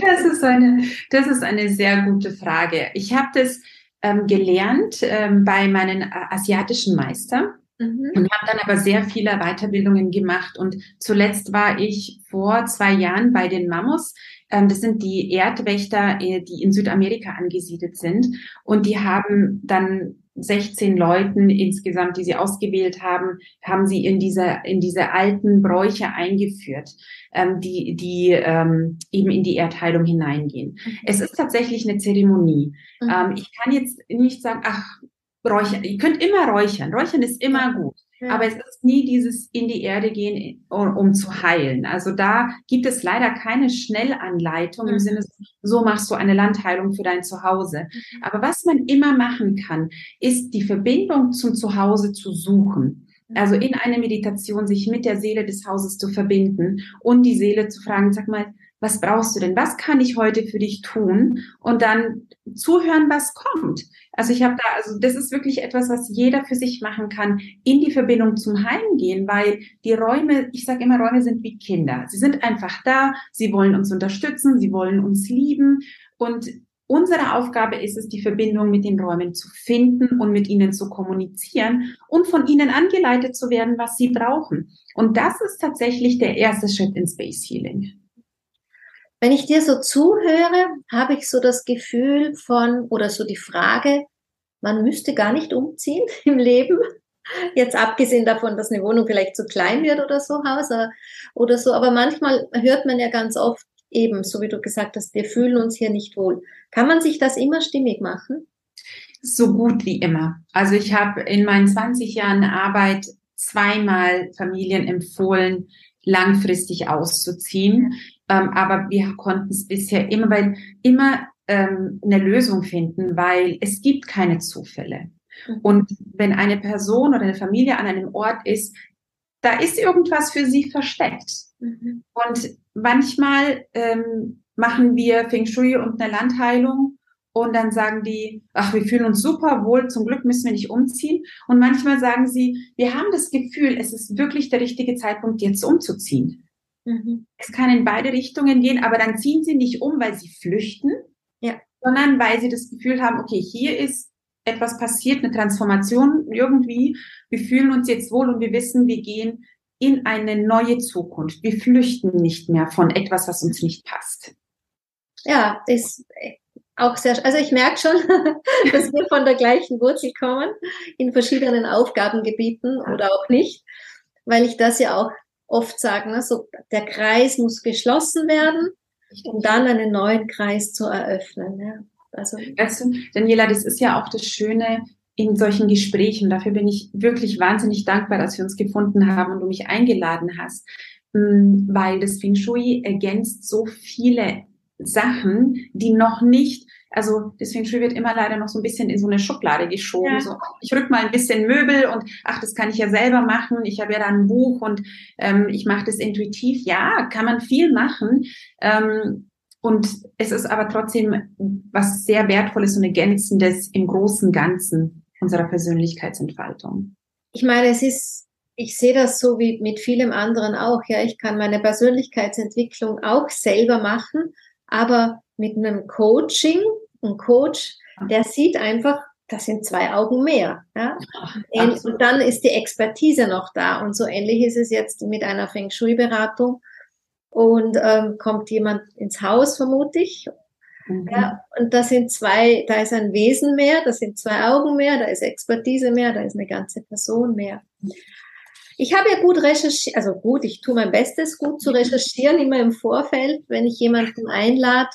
Das ist eine, das ist eine sehr gute Frage. Ich habe das ähm, gelernt ähm, bei meinen äh, asiatischen Meistern. Mhm. Und habe dann aber sehr viele Weiterbildungen gemacht. Und zuletzt war ich vor zwei Jahren bei den Mamos. Ähm, das sind die Erdwächter, äh, die in Südamerika angesiedelt sind. Und die haben dann 16 Leuten insgesamt, die sie ausgewählt haben, haben sie in diese, in diese alten Bräuche eingeführt, ähm, die, die ähm, eben in die Erdheilung hineingehen. Mhm. Es ist tatsächlich eine Zeremonie. Mhm. Ähm, ich kann jetzt nicht sagen, ach, räuchern. Ihr könnt immer räuchern. Räuchern ist immer gut. Aber es ist nie dieses in die Erde gehen, um, um, zu heilen. Also da gibt es leider keine Schnellanleitung im mhm. Sinne, so machst du eine Landheilung für dein Zuhause. Mhm. Aber was man immer machen kann, ist die Verbindung zum Zuhause zu suchen. Mhm. Also in einer Meditation sich mit der Seele des Hauses zu verbinden und die Seele zu fragen, sag mal, was brauchst du denn? Was kann ich heute für dich tun? Und dann zuhören, was kommt. Also ich habe da, also das ist wirklich etwas, was jeder für sich machen kann, in die Verbindung zum Heim gehen, weil die Räume, ich sage immer, Räume sind wie Kinder. Sie sind einfach da, sie wollen uns unterstützen, sie wollen uns lieben und Unsere Aufgabe ist es, die Verbindung mit den Räumen zu finden und mit ihnen zu kommunizieren und von ihnen angeleitet zu werden, was sie brauchen. Und das ist tatsächlich der erste Schritt in Space Healing. Wenn ich dir so zuhöre, habe ich so das Gefühl von oder so die Frage, man müsste gar nicht umziehen im Leben. Jetzt abgesehen davon, dass eine Wohnung vielleicht zu klein wird oder so, Haus oder so. Aber manchmal hört man ja ganz oft eben, so wie du gesagt hast, wir fühlen uns hier nicht wohl. Kann man sich das immer stimmig machen? So gut wie immer. Also ich habe in meinen 20 Jahren Arbeit zweimal Familien empfohlen, langfristig auszuziehen. Ähm, aber wir konnten es bisher immer, weil immer ähm, eine Lösung finden, weil es gibt keine Zufälle. Mhm. Und wenn eine Person oder eine Familie an einem Ort ist, da ist irgendwas für sie versteckt. Mhm. Und manchmal ähm, machen wir Feng Shui und eine Landheilung und dann sagen die, ach, wir fühlen uns super wohl, zum Glück müssen wir nicht umziehen. Und manchmal sagen sie, wir haben das Gefühl, es ist wirklich der richtige Zeitpunkt, jetzt umzuziehen. Mhm. Es kann in beide Richtungen gehen, aber dann ziehen sie nicht um, weil sie flüchten, ja. sondern weil sie das Gefühl haben, okay, hier ist etwas passiert, eine Transformation irgendwie. Wir fühlen uns jetzt wohl und wir wissen, wir gehen in eine neue Zukunft. Wir flüchten nicht mehr von etwas, was uns nicht passt. Ja, ist auch sehr, also ich merke schon, dass wir von der gleichen Wurzel kommen, in verschiedenen Aufgabengebieten oder auch nicht. weil ich das ja auch oft sage, ne, so, der Kreis muss geschlossen werden, um dann einen neuen Kreis zu eröffnen. Ja. Also, weißt du, Daniela, das ist ja auch das Schöne in solchen Gesprächen. Dafür bin ich wirklich wahnsinnig dankbar, dass wir uns gefunden haben und du mich eingeladen hast, mm, weil das Feng Shui ergänzt so viele Sachen, die noch nicht also deswegen wird immer leider noch so ein bisschen in so eine Schublade geschoben. Ja. So, ich rück mal ein bisschen Möbel und ach, das kann ich ja selber machen. Ich habe ja da ein Buch und ähm, ich mache das intuitiv. Ja, kann man viel machen. Ähm, und es ist aber trotzdem was sehr Wertvolles und Ergänzendes im großen Ganzen unserer Persönlichkeitsentfaltung. Ich meine, es ist, ich sehe das so wie mit vielem anderen auch. Ja, ich kann meine Persönlichkeitsentwicklung auch selber machen, aber mit einem Coaching ein Coach, der sieht einfach, das sind zwei Augen mehr. Ja? und dann ist die Expertise noch da. Und so ähnlich ist es jetzt mit einer Feng Shui-Beratung. Und ähm, kommt jemand ins Haus, vermute ich. Mhm. Ja, und da sind zwei, da ist ein Wesen mehr, da sind zwei Augen mehr, da ist Expertise mehr, da ist eine ganze Person mehr. Ich habe ja gut recherchiert, also gut, ich tue mein Bestes, gut zu recherchieren, immer im Vorfeld, wenn ich jemanden einlade,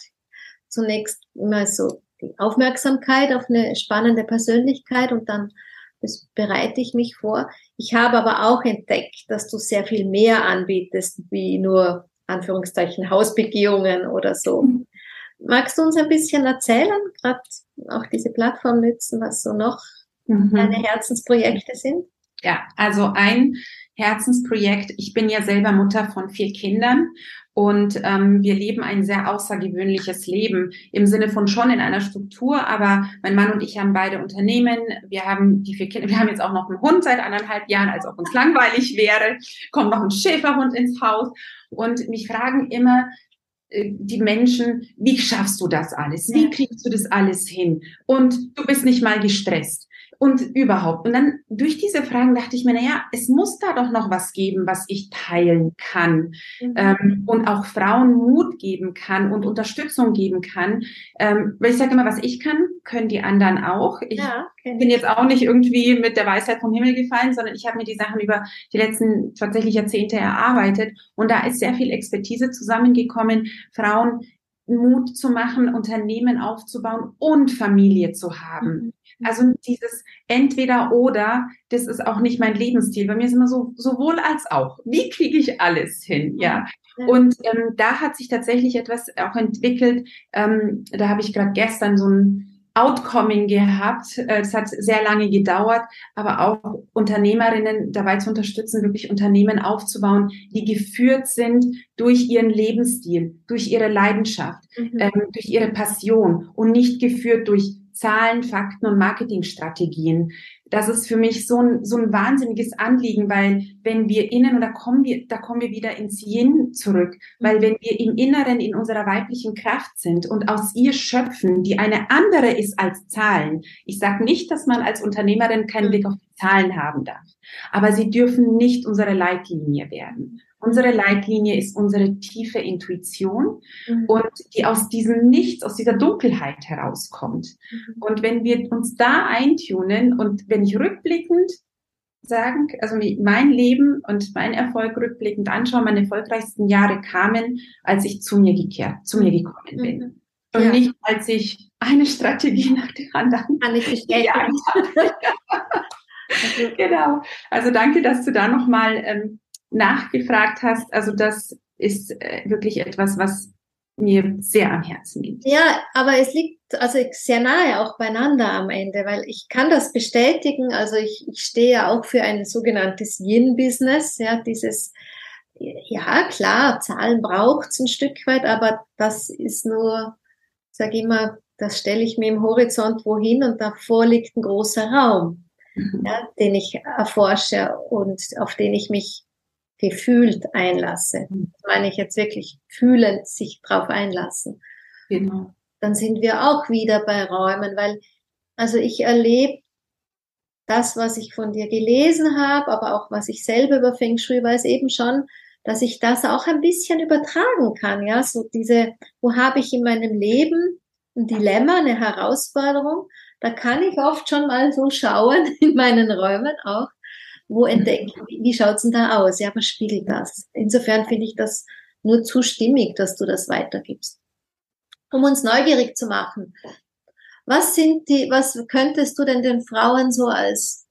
zunächst immer so die Aufmerksamkeit auf eine spannende Persönlichkeit und dann bereite ich mich vor. Ich habe aber auch entdeckt, dass du sehr viel mehr anbietest, wie nur Anführungszeichen Hausbegehungen oder so. Mhm. Magst du uns ein bisschen erzählen, gerade auch diese Plattform nützen, was so noch mhm. deine Herzensprojekte sind? Ja, also ein Herzensprojekt. Ich bin ja selber Mutter von vier Kindern und ähm, wir leben ein sehr außergewöhnliches Leben im Sinne von schon in einer Struktur, aber mein Mann und ich haben beide Unternehmen. Wir haben die vier Kinder, wir haben jetzt auch noch einen Hund seit anderthalb Jahren, als ob uns langweilig wäre. Kommt noch ein Schäferhund ins Haus und mich fragen immer, äh, die Menschen, wie schaffst du das alles? Wie kriegst du das alles hin? Und du bist nicht mal gestresst und überhaupt. Und dann durch diese Fragen dachte ich mir, na ja, es muss da doch noch was geben, was ich teilen kann mhm. ähm, und auch Frauen Mut geben kann und Unterstützung geben kann. Ähm, weil ich sage immer, was ich kann, können die anderen auch. Ich ja, okay. bin jetzt auch nicht irgendwie mit der Weisheit vom Himmel gefallen, sondern ich habe mir die Sachen über die letzten tatsächlich Jahrzehnte erarbeitet und da ist sehr viel Expertise zusammengekommen, Frauen Mut zu machen, Unternehmen aufzubauen und Familie zu haben. Mhm. Also dieses entweder oder, das ist auch nicht mein Lebensstil. Bei mir ist immer so sowohl als auch. Wie kriege ich alles hin? Ja. Und ähm, da hat sich tatsächlich etwas auch entwickelt. Ähm, da habe ich gerade gestern so ein Outcoming gehabt. Äh, es hat sehr lange gedauert, aber auch Unternehmerinnen dabei zu unterstützen, wirklich Unternehmen aufzubauen, die geführt sind durch ihren Lebensstil, durch ihre Leidenschaft, mhm. ähm, durch ihre Passion und nicht geführt durch Zahlen, Fakten und Marketingstrategien. Das ist für mich so ein, so ein wahnsinniges Anliegen, weil wenn wir innen, und da kommen wir, da kommen wir wieder ins Yin zurück, weil wenn wir im Inneren in unserer weiblichen Kraft sind und aus ihr schöpfen, die eine andere ist als Zahlen. Ich sage nicht, dass man als Unternehmerin keinen Blick auf die Zahlen haben darf, aber sie dürfen nicht unsere Leitlinie werden. Unsere Leitlinie ist unsere tiefe Intuition mhm. und die aus diesem Nichts, aus dieser Dunkelheit herauskommt. Mhm. Und wenn wir uns da eintunen und wenn ich rückblickend sagen, also mein Leben und mein Erfolg rückblickend anschaue, meine erfolgreichsten Jahre kamen, als ich zu mir gekehrt, zu mir gekommen bin. Mhm. Und ja. nicht, als ich eine Strategie nach der anderen Kann ich bestätigen. also, genau. Also danke, dass du da nochmal ähm, nachgefragt hast. Also das ist äh, wirklich etwas, was mir sehr am Herzen liegt. Ja, aber es liegt also sehr nahe auch beieinander am Ende, weil ich kann das bestätigen. Also ich, ich stehe ja auch für ein sogenanntes Yin-Business, ja, dieses, ja klar, Zahlen braucht's ein Stück weit, aber das ist nur, sag ich immer, das stelle ich mir im Horizont wohin und davor liegt ein großer Raum, mhm. ja, den ich erforsche und auf den ich mich gefühlt einlasse. Das meine ich jetzt wirklich fühlend sich drauf einlassen. Genau. Dann sind wir auch wieder bei Räumen, weil, also ich erlebe das, was ich von dir gelesen habe, aber auch was ich selber über Feng Shui weiß, eben schon, dass ich das auch ein bisschen übertragen kann. Ja, so diese, wo habe ich in meinem Leben ein Dilemma, eine Herausforderung? Da kann ich oft schon mal so schauen in meinen Räumen auch wo entdecken, wie, schaut's denn da aus? Ja, was spiegelt das? Insofern finde ich das nur zu stimmig, dass du das weitergibst. Um uns neugierig zu machen. Was sind die, was könntest du denn den Frauen so als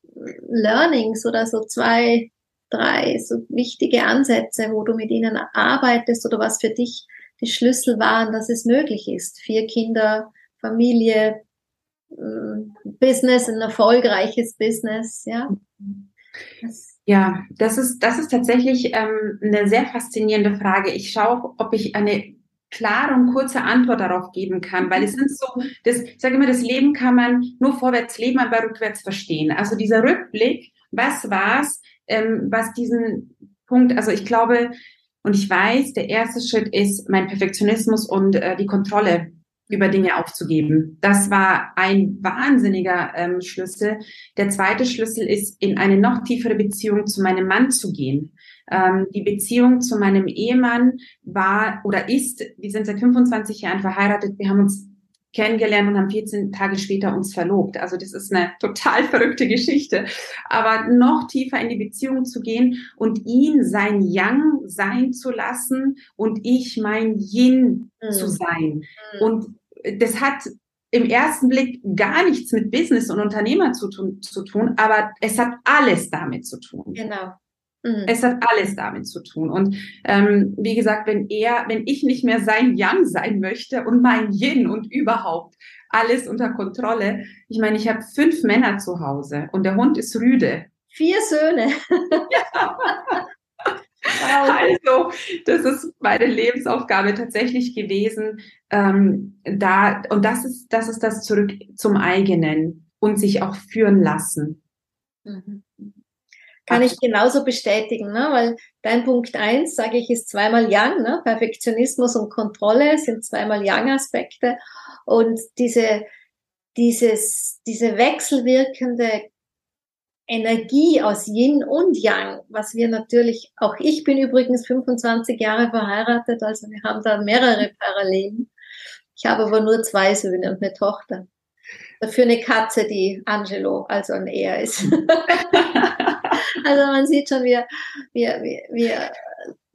Learnings oder so zwei, drei so wichtige Ansätze, wo du mit ihnen arbeitest oder was für dich die Schlüssel waren, dass es möglich ist? Vier Kinder, Familie, mm, Business, ein erfolgreiches Business, ja? Ja, das ist, das ist tatsächlich ähm, eine sehr faszinierende Frage. Ich schaue, ob ich eine klare und kurze Antwort darauf geben kann, weil es sind so, das, ich sage immer, das Leben kann man nur vorwärts leben, aber rückwärts verstehen. Also dieser Rückblick, was war's, ähm, was diesen Punkt, also ich glaube und ich weiß, der erste Schritt ist mein Perfektionismus und äh, die Kontrolle über Dinge aufzugeben. Das war ein wahnsinniger ähm, Schlüssel. Der zweite Schlüssel ist, in eine noch tiefere Beziehung zu meinem Mann zu gehen. Ähm, die Beziehung zu meinem Ehemann war oder ist, wir sind seit 25 Jahren verheiratet, wir haben uns kennengelernt und haben 14 Tage später uns verlobt. Also das ist eine total verrückte Geschichte. Aber noch tiefer in die Beziehung zu gehen und ihn sein Yang sein zu lassen und ich mein Yin mhm. zu sein. Mhm. Und das hat im ersten Blick gar nichts mit Business und Unternehmer zu tun, zu tun, aber es hat alles damit zu tun. Genau. Mhm. Es hat alles damit zu tun. Und ähm, wie gesagt, wenn er, wenn ich nicht mehr sein Yang sein möchte und mein Yin und überhaupt alles unter Kontrolle, ich meine, ich habe fünf Männer zu Hause und der Hund ist rüde. Vier Söhne. Ja. Also, das ist meine Lebensaufgabe tatsächlich gewesen. Ähm, da, und das ist, das ist das zurück zum eigenen und sich auch führen lassen. Mhm. Kann ich genauso bestätigen, ne? weil dein Punkt eins, sage ich, ist zweimal Yang, ne? Perfektionismus und Kontrolle sind zweimal Yang-Aspekte und diese, dieses, diese wechselwirkende Energie aus Yin und Yang, was wir natürlich, auch ich bin übrigens 25 Jahre verheiratet, also wir haben da mehrere Parallelen. Ich habe aber nur zwei Söhne und eine Tochter. Dafür eine Katze, die Angelo, also ein Er ist. also man sieht schon, wir, wir, wir, wir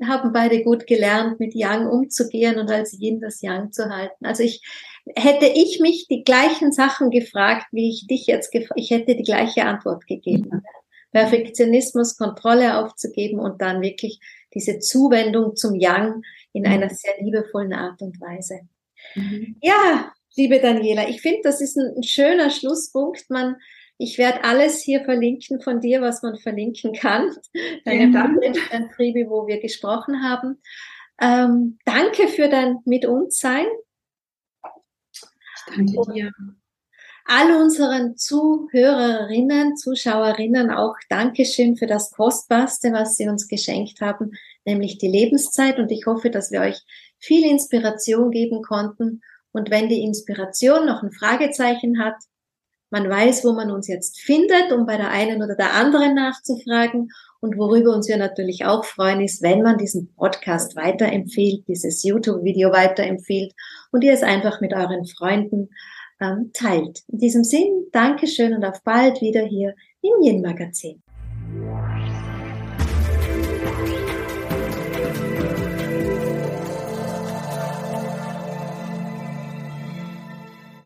haben beide gut gelernt, mit Yang umzugehen und als Yin das Yang zu halten. Also ich, hätte ich mich die gleichen Sachen gefragt, wie ich dich jetzt gefragt, ich hätte die gleiche Antwort gegeben. Mhm. Perfektionismus, Kontrolle aufzugeben und dann wirklich diese Zuwendung zum Yang in einer mhm. sehr liebevollen Art und Weise. Mhm. Ja, liebe Daniela, ich finde, das ist ein, ein schöner Schlusspunkt. Man, ich werde alles hier verlinken von dir, was man verlinken kann. Deine dein Triebe, wo wir gesprochen haben. Ähm, danke für dein Mit uns sein. Danke dir. All unseren Zuhörerinnen, Zuschauerinnen auch Dankeschön für das Kostbarste, was Sie uns geschenkt haben, nämlich die Lebenszeit. Und ich hoffe, dass wir euch viel Inspiration geben konnten. Und wenn die Inspiration noch ein Fragezeichen hat, man weiß, wo man uns jetzt findet, um bei der einen oder der anderen nachzufragen. Und worüber uns wir natürlich auch freuen, ist, wenn man diesen Podcast weiterempfiehlt, dieses YouTube-Video weiterempfiehlt und ihr es einfach mit euren Freunden ähm, teilt. In diesem Sinn, Dankeschön und auf bald wieder hier im Yin Magazin.